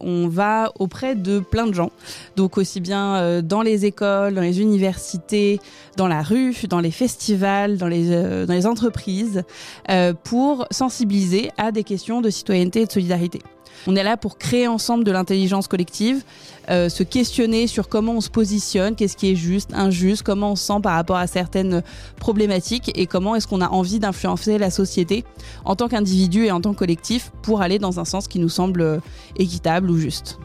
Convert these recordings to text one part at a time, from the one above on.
on va auprès de plein de gens, donc aussi bien euh, dans les écoles, dans les universités, dans la rue, dans les festivals, dans les, euh, dans les entreprises, euh, pour sensibiliser à des questions de citoyenneté et de solidarité. On est là pour créer ensemble de l'intelligence collective, euh, se questionner sur comment on se positionne, qu'est-ce qui est juste, injuste, comment on se sent par rapport à certaines problématiques et comment est-ce qu'on a envie d'influencer la société en tant qu'individu et en tant que collectif pour aller dans un sens qui nous semble euh, équitable ou juste.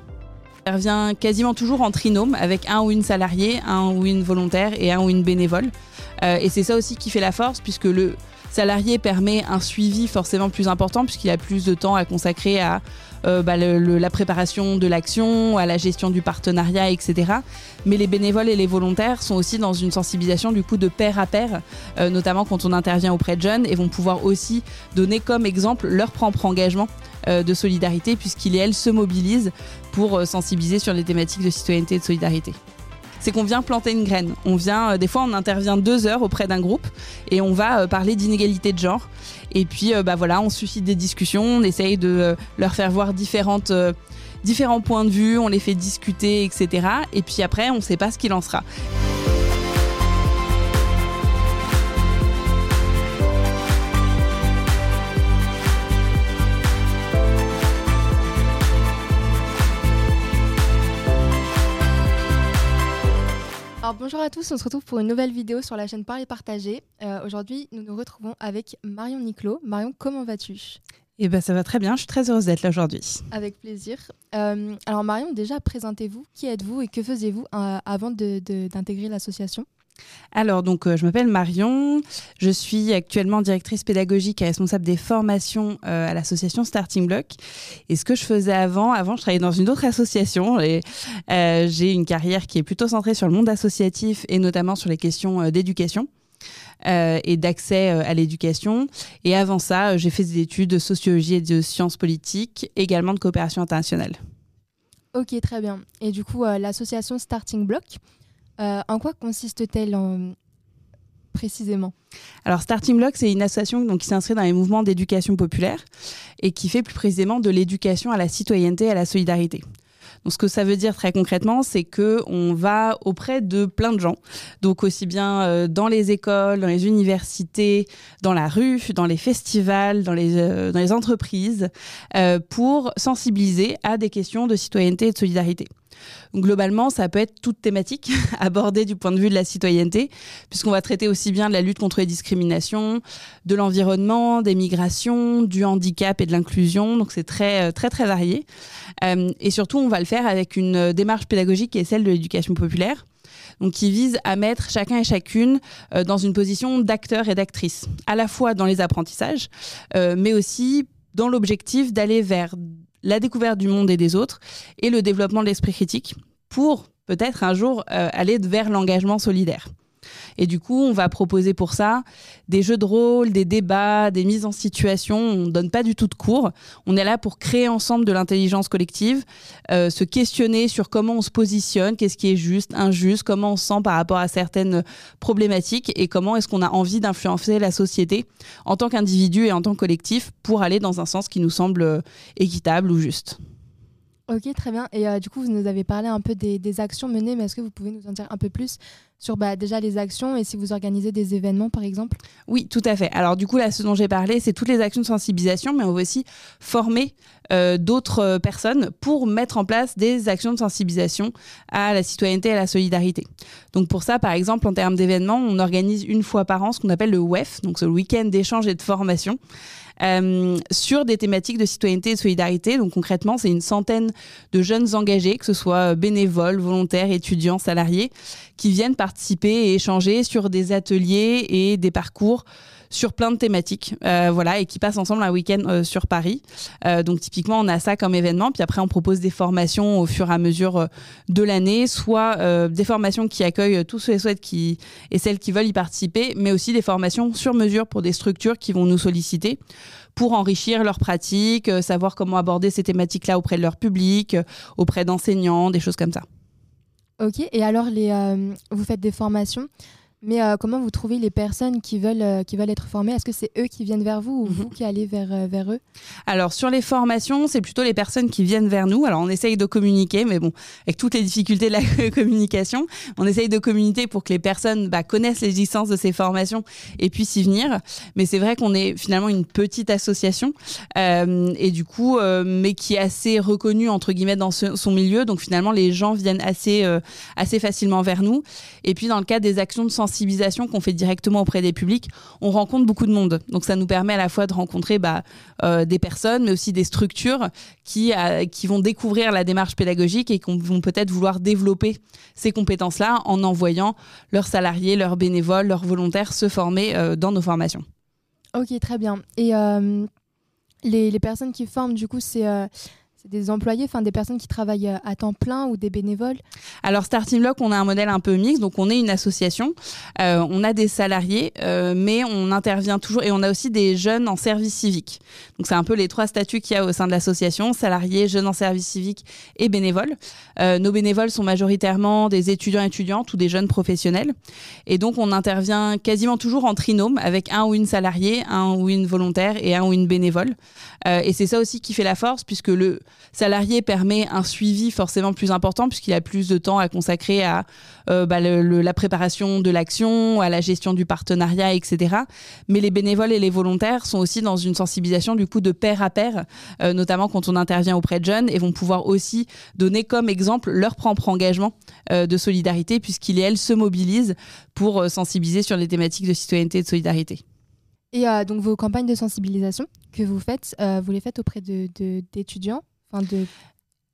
Ça revient quasiment toujours en trinôme avec un ou une salariée, un ou une volontaire et un ou une bénévole. Euh, et c'est ça aussi qui fait la force puisque le salarié permet un suivi forcément plus important puisqu'il a plus de temps à consacrer à euh, bah, la préparation de l'action, à la gestion du partenariat, etc. Mais les bénévoles et les volontaires sont aussi dans une sensibilisation du coup de pair à pair, euh, notamment quand on intervient auprès de jeunes, et vont pouvoir aussi donner comme exemple leur propre engagement euh, de solidarité, puisqu'ils et elles se mobilisent pour sensibiliser sur les thématiques de citoyenneté et de solidarité c'est qu'on vient planter une graine. On vient, euh, des fois, on intervient deux heures auprès d'un groupe et on va euh, parler d'inégalité de genre. Et puis, euh, bah voilà, on suscite des discussions, on essaye de leur faire voir différentes différents points de vue, on les fait discuter, etc. Et puis après, on ne sait pas ce qu'il en sera. Bonjour à tous, on se retrouve pour une nouvelle vidéo sur la chaîne Parler Partager. Euh, Aujourd'hui, nous nous retrouvons avec Marion Niclot. Marion, comment vas-tu? Eh ben, ça va très bien, je suis très heureuse d'être là aujourd'hui. Avec plaisir. Euh, alors Marion, déjà présentez-vous, qui êtes-vous et que faisiez-vous euh, avant d'intégrer l'association? Alors, donc, euh, je m'appelle Marion. Je suis actuellement directrice pédagogique et responsable des formations euh, à l'association Starting Block. Et ce que je faisais avant, avant, je travaillais dans une autre association et euh, j'ai une carrière qui est plutôt centrée sur le monde associatif et notamment sur les questions d'éducation. et d'accès à l'éducation. Et avant ça, j'ai fait des études de sociologie et de sciences politiques, également de coopération internationale. Ok, très bien. Et du coup, l'association Starting Block, euh, en quoi consiste-t-elle précisément? Alors Starting Block, c'est une association donc, qui s'inscrit dans les mouvements d'éducation populaire et qui fait plus précisément de l'éducation à la citoyenneté et à la solidarité. Donc, ce que ça veut dire très concrètement, c'est que on va auprès de plein de gens, donc aussi bien euh, dans les écoles, dans les universités, dans la rue, dans les festivals, dans les, euh, dans les entreprises, pour sensibiliser à des questions de citoyenneté et de solidarité globalement, ça peut être toute thématique abordée du point de vue de la citoyenneté, puisqu'on va traiter aussi bien de la lutte contre les discriminations, de l'environnement, des migrations, du handicap et de l'inclusion. Donc c'est très, euh, très, très varié. Euh, et surtout, on va le faire avec une démarche pédagogique qui est celle de l'éducation populaire donc qui vise à mettre chacun et chacune euh, dans une position d'acteur et d'actrice, à la fois dans les apprentissages, mais aussi dans l'objectif d'aller vers la découverte du monde et des autres et le développement de l'esprit critique pour peut-être un jour euh, aller vers l'engagement solidaire. Et du coup, on va proposer pour ça des jeux de rôle, des débats, des mises en situation. On ne donne pas du tout de cours. On est là pour créer ensemble de l'intelligence collective, euh, se questionner sur comment on se positionne, qu'est-ce qui est juste, injuste, comment on se sent par rapport à certaines problématiques et comment est-ce qu'on a envie d'influencer la société en tant qu'individu et en tant que collectif pour aller dans un sens qui nous semble euh, équitable ou juste. Ok, très bien. Et euh, du coup, vous nous avez parlé un peu des, actions menées, mais est-ce que vous pouvez nous en dire un peu plus sur bah, déjà les actions et si vous organisez des événements, par exemple? Oui, tout à fait. Alors du coup, là, ce dont j'ai parlé, c'est toutes les actions de sensibilisation, mais on va aussi former euh, d'autres euh, personnes pour mettre en place des actions de sensibilisation à la citoyenneté et à la solidarité. Donc pour ça, par exemple, en termes d'événements, on organise une fois par an ce qu'on appelle le WEF, donc ce week-end d'échange et de formation. Euh, sur des thématiques de citoyenneté et de solidarité. Donc concrètement, c'est une centaine de jeunes engagés, que ce soit bénévoles, volontaires, étudiants, salariés, qui viennent participer et échanger sur des ateliers et des parcours sur plein de thématiques, euh, voilà, et qui passent ensemble un week-end euh, sur Paris. Euh, donc typiquement, on a ça comme événement, puis après on propose des formations au fur et à mesure de l'année, soit des formations qui accueillent tous ceux et celles qui et celles qui veulent y participer, mais aussi des formations sur mesure pour des structures qui vont nous solliciter pour enrichir leurs pratiques, savoir comment aborder ces thématiques-là auprès de leur public, auprès d'enseignants, des choses comme ça. Ok, et alors les, vous faites des formations Mais euh, comment vous trouvez les personnes qui veulent, euh, qui veulent être formées? Est-ce que c'est eux qui viennent vers vous ou Mhm. vous qui allez vers, euh, vers eux? Alors sur les formations, c'est plutôt les personnes qui viennent vers nous. Alors on essaye de communiquer, mais bon, avec toutes les difficultés de la communication, on essaye de communiquer pour que les personnes bah, connaissent l'existence de ces formations et puissent y venir. Mais c'est vrai qu'on est finalement une petite association et du coup, mais qui est assez reconnue entre guillemets dans ce- son milieu. Donc finalement, les gens viennent assez, assez facilement vers nous. Et puis dans le cas des actions de sensibilisation qu'on fait directement auprès des publics, on rencontre beaucoup de monde. Donc ça nous permet à la fois de rencontrer bah, euh, des personnes, mais aussi des structures qui, euh, qui vont découvrir la démarche pédagogique et qui vont peut-être vouloir développer ces compétences-là en envoyant leurs salariés, leurs bénévoles, leurs volontaires se former euh, dans nos formations. Ok, très bien. Et les, personnes qui forment, du coup, c'est des employés, enfin des personnes qui travaillent euh, à temps plein ou des bénévoles Alors Starting Block, on a un modèle un peu mixte, donc on est une association, euh, on a des salariés, euh, mais on intervient toujours et on a aussi des jeunes en service civique. Donc c'est un peu les trois statuts qu'il y a au sein de l'association salariés, jeunes en service civique et bénévoles. Euh, nos bénévoles sont majoritairement des étudiants étudiantes ou des jeunes professionnels, et donc on intervient quasiment toujours en trinôme avec un ou une salariée, un ou une volontaire et un ou une bénévole. Euh, et c'est ça aussi qui fait la force, puisque le salarié permet un suivi forcément plus important puisqu'il a plus de temps à consacrer à euh, bah, la préparation de l'action, à la gestion du partenariat, etc. Mais les bénévoles et les volontaires sont aussi dans une sensibilisation du coup de pair à pair, euh, notamment quand on intervient auprès de jeunes et vont pouvoir aussi donner comme exemple leur propre engagement euh, de solidarité puisqu'ils et elles se mobilisent pour sensibiliser sur les thématiques de citoyenneté et de solidarité. Et donc vos campagnes de sensibilisation que vous faites, vous les faites auprès d'étudiants enfin de...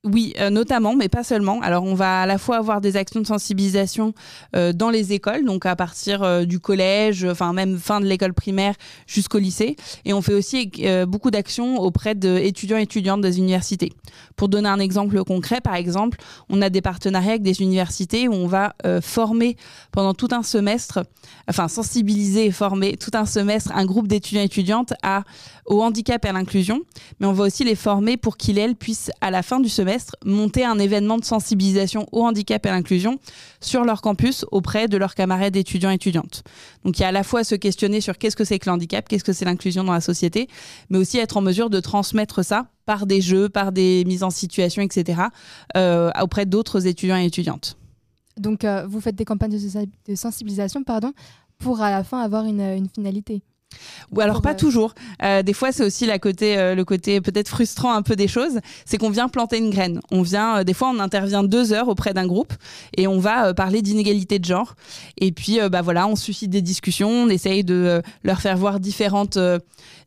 Oui, euh, notamment, mais pas seulement. Alors, on va à la fois avoir des actions de sensibilisation euh, dans les écoles, donc à partir euh, du collège, enfin même fin de l'école primaire jusqu'au lycée, et on fait aussi beaucoup d'actions auprès d'étudiants et étudiantes des universités. Pour donner un exemple concret, par exemple, on a des partenariats avec des universités où on va former pendant tout un semestre, enfin sensibiliser et former tout un semestre un groupe d'étudiants et étudiantes à, au handicap et à l'inclusion, mais on va aussi les former pour qu'ils elles puissent à la fin du semestre monter un événement de sensibilisation au handicap et à l'inclusion sur leur campus auprès de leurs camarades étudiants et étudiantes. Donc il y a à la fois se questionner sur qu'est-ce que c'est que le handicap, qu'est-ce que c'est l'inclusion dans la société, mais aussi être en mesure de transmettre ça par des jeux, par des mises en situation, etc., euh, auprès d'autres étudiants et étudiantes. Donc euh, vous faites des campagnes de, sensi- de sensibilisation pardon, pour à la fin avoir une finalité. Ou alors pas toujours. Euh, des fois, c'est aussi la côté, euh, le côté peut-être frustrant un peu des choses, c'est qu'on vient planter une graine. On vient, euh, des fois, on intervient deux heures auprès d'un groupe et on va parler d'inégalité de genre. Et puis, bah voilà, on suscite des discussions, on essaye de leur faire voir différentes,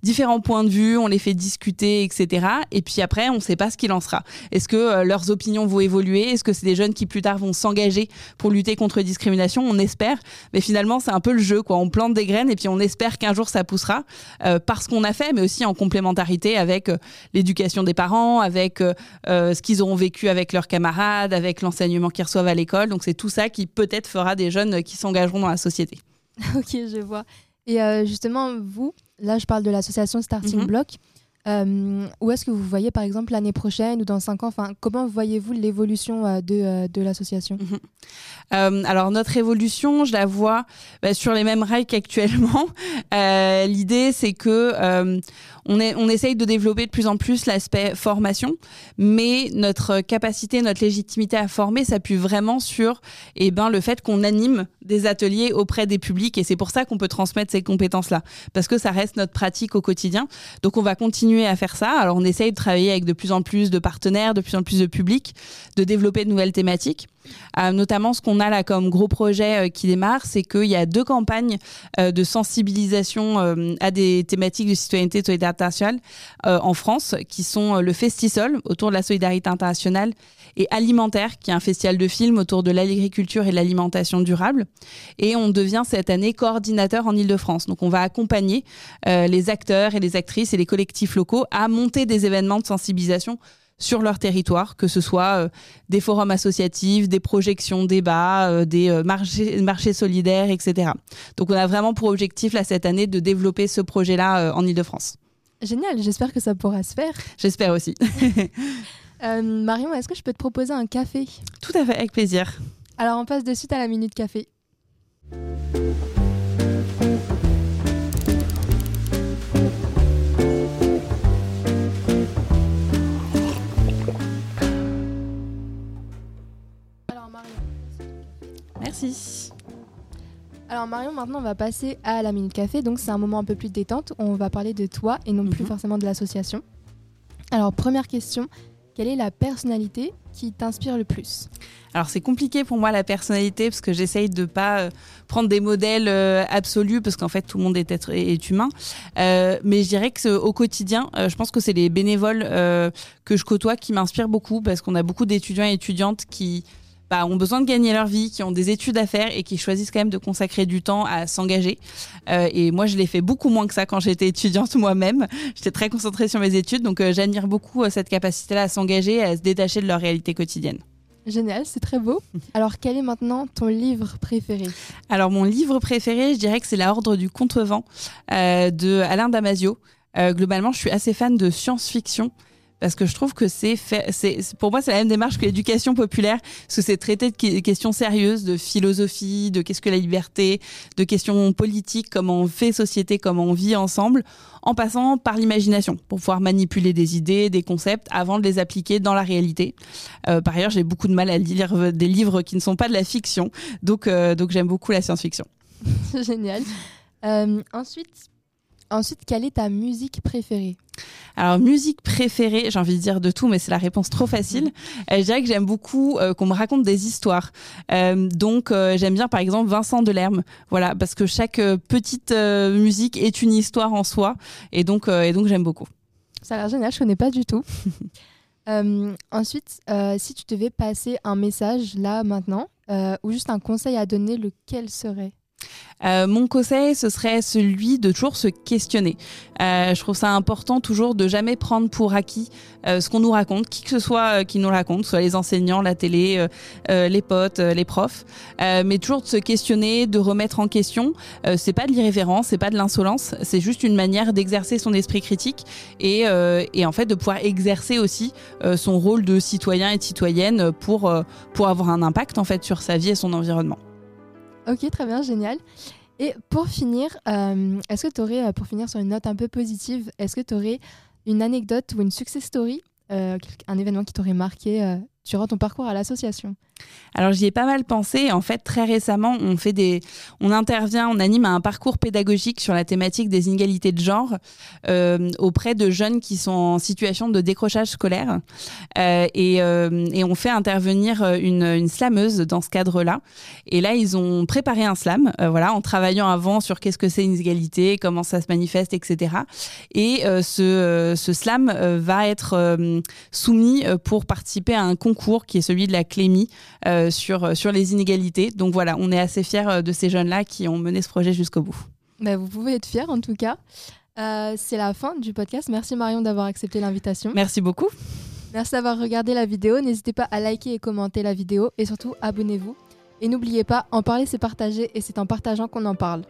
différents points de vue, on les fait discuter, etc. Et puis après, on ne sait pas ce qu'il en sera. Est-ce que leurs opinions vont évoluer? Est-ce que c'est des jeunes qui plus tard vont s'engager pour lutter contre les discriminations? On espère. Mais finalement, c'est un peu le jeu, quoi. On plante des graines et puis on espère qu'un jour ça poussera euh, parce qu'on a fait, mais aussi en complémentarité avec euh, l'éducation des parents, avec euh, euh, ce qu'ils auront vécu avec leurs camarades, avec l'enseignement qu'ils reçoivent à l'école. Donc c'est tout ça qui peut-être fera des jeunes qui s'engageront dans la société. ok, je vois. Et justement, vous, là je parle de l'association Starting Mhm. Block. Euh, où est-ce que vous voyez par exemple l'année prochaine ou dans cinq ans enfin, Comment voyez-vous l'évolution euh, de, euh, de l'association? Euh, alors notre évolution, je la vois bah, sur les mêmes rails qu'actuellement. L'idée, c'est que on, est, on essaye de développer de plus en plus l'aspect formation, mais notre capacité, notre légitimité à former s'appuie vraiment sur eh ben, le fait qu'on anime des ateliers auprès des publics, et c'est pour ça qu'on peut transmettre ces compétences-là, parce que ça reste notre pratique au quotidien. Donc on va continuer à faire ça. Alors on essaye de travailler avec de plus en plus de partenaires, de plus en plus de publics, de développer de nouvelles thématiques. Euh, notamment, ce qu'on a là comme gros projet euh, qui démarre, c'est qu'il y a deux campagnes euh, de sensibilisation à des thématiques de citoyenneté et de solidarité internationale en France, qui sont le Festisol autour de la solidarité internationale et Alimentaire, qui est un festival de films autour de l'agriculture et de l'alimentation durable. Et on devient cette année coordinateur en Ile-de-France. Donc on va accompagner euh, les acteurs et les actrices et les collectifs locaux à monter des événements de sensibilisation sur leur territoire, que ce soit euh, des forums associatifs, des projections, débats, euh, des euh, marchés, marchés solidaires, etc. Donc on a vraiment pour objectif là cette année de développer ce projet-là en Ile-de-France. Génial, j'espère que ça pourra se faire. J'espère aussi. Euh, Marion, est-ce que je peux te proposer un café? Tout à fait, avec plaisir. Alors on passe de suite à la minute café. Alors Marion. Merci. Alors Marion, maintenant on va passer à la minute café. Donc c'est un moment un peu plus détente. On va parler de toi et non plus mhm. forcément de l'association. Alors première question, quelle est la personnalité qui t'inspire le plus? Alors c'est compliqué pour moi la personnalité parce que j'essaye de pas euh, prendre des modèles euh, absolus parce qu'en fait tout le monde est, être, est humain. Euh, mais je dirais que au quotidien, je pense que c'est les bénévoles que je côtoie qui m'inspirent beaucoup parce qu'on a beaucoup d'étudiants et étudiantes qui bah, ont besoin de gagner leur vie, qui ont des études à faire et qui choisissent quand même de consacrer du temps à s'engager. Euh, et moi, je l'ai fait beaucoup moins que ça quand j'étais étudiante moi-même. J'étais très concentrée sur mes études, donc euh, j'admire beaucoup euh, cette capacité-là à s'engager, à se détacher de leur réalité quotidienne. Génial, c'est très beau. Alors quel est maintenant ton livre préféré? Alors mon livre préféré, je dirais que c'est La Ordre du Contrevent euh, de Alain Damasio. Euh, globalement, je suis assez fan de science-fiction parce que je trouve que c'est pour moi c'est la même démarche que l'éducation populaire parce que c'est traiter de que- questions sérieuses, de philosophie, de qu'est-ce que la liberté, de questions politiques, comment on fait société, comment on vit ensemble, en passant par l'imagination pour pouvoir manipuler des idées, des concepts avant de les appliquer dans la réalité. Euh, par ailleurs, j'ai beaucoup de mal à lire des livres qui ne sont pas de la fiction, donc euh, donc j'aime beaucoup la science-fiction. Génial. Euh, ensuite, ensuite, quelle est ta musique préférée Alors, musique préférée, j'ai envie de dire de tout, mais c'est la réponse trop facile. Euh, je dirais que j'aime beaucoup euh, qu'on me raconte des histoires. Euh, donc, j'aime bien, par exemple, Vincent Delerme. Voilà, parce que chaque petite musique est une histoire en soi. Et donc, et donc j'aime beaucoup. Ça a l'air génial, je connais pas du tout. Ensuite, si tu devais passer un message là maintenant, ou juste un conseil à donner, lequel serait? Euh, mon conseil, ce serait celui de toujours se questionner. Euh, je trouve ça important toujours de jamais prendre pour acquis euh, ce qu'on nous raconte, qui que ce soit qui nous raconte, soit les enseignants, la télé, les potes, les profs, mais toujours de se questionner, de remettre en question. C'est pas de l'irrévérence, c'est pas de l'insolence, c'est juste une manière d'exercer son esprit critique et, en fait de pouvoir exercer aussi son rôle de citoyen et de citoyenne pour pour avoir un impact en fait sur sa vie et son environnement. Ok, très bien, génial. Et pour finir, euh, est-ce que tu aurais, euh, pour finir sur une note un peu positive, est-ce que tu aurais une anecdote ou une success story, euh, un événement qui t'aurait marqué durant ton parcours à l'association Alors j'y ai pas mal pensé. En fait, très récemment, on fait des, on intervient, on anime un parcours pédagogique sur la thématique des inégalités de genre euh, auprès de jeunes qui sont en situation de décrochage scolaire, Euh, et, euh, et on fait intervenir une, une slameuse dans ce cadre-là. Et là, ils ont préparé un slam, voilà, en travaillant avant sur qu'est-ce que c'est une inégalité, comment ça se manifeste, etc. Et ce, ce slam va être soumis pour participer à un concours qui est celui de la Clémy euh, sur, sur les inégalités. Donc voilà, on est assez fiers euh, de ces jeunes-là qui ont mené ce projet jusqu'au bout. Bah, Vous pouvez être fiers en tout cas. Euh, C'est la fin du podcast. Merci Marion d'avoir accepté l'invitation. Merci beaucoup. Merci d'avoir regardé la vidéo. N'hésitez pas à liker et commenter la vidéo et surtout abonnez-vous. Et n'oubliez pas, en parler c'est partager et c'est en partageant qu'on en parle.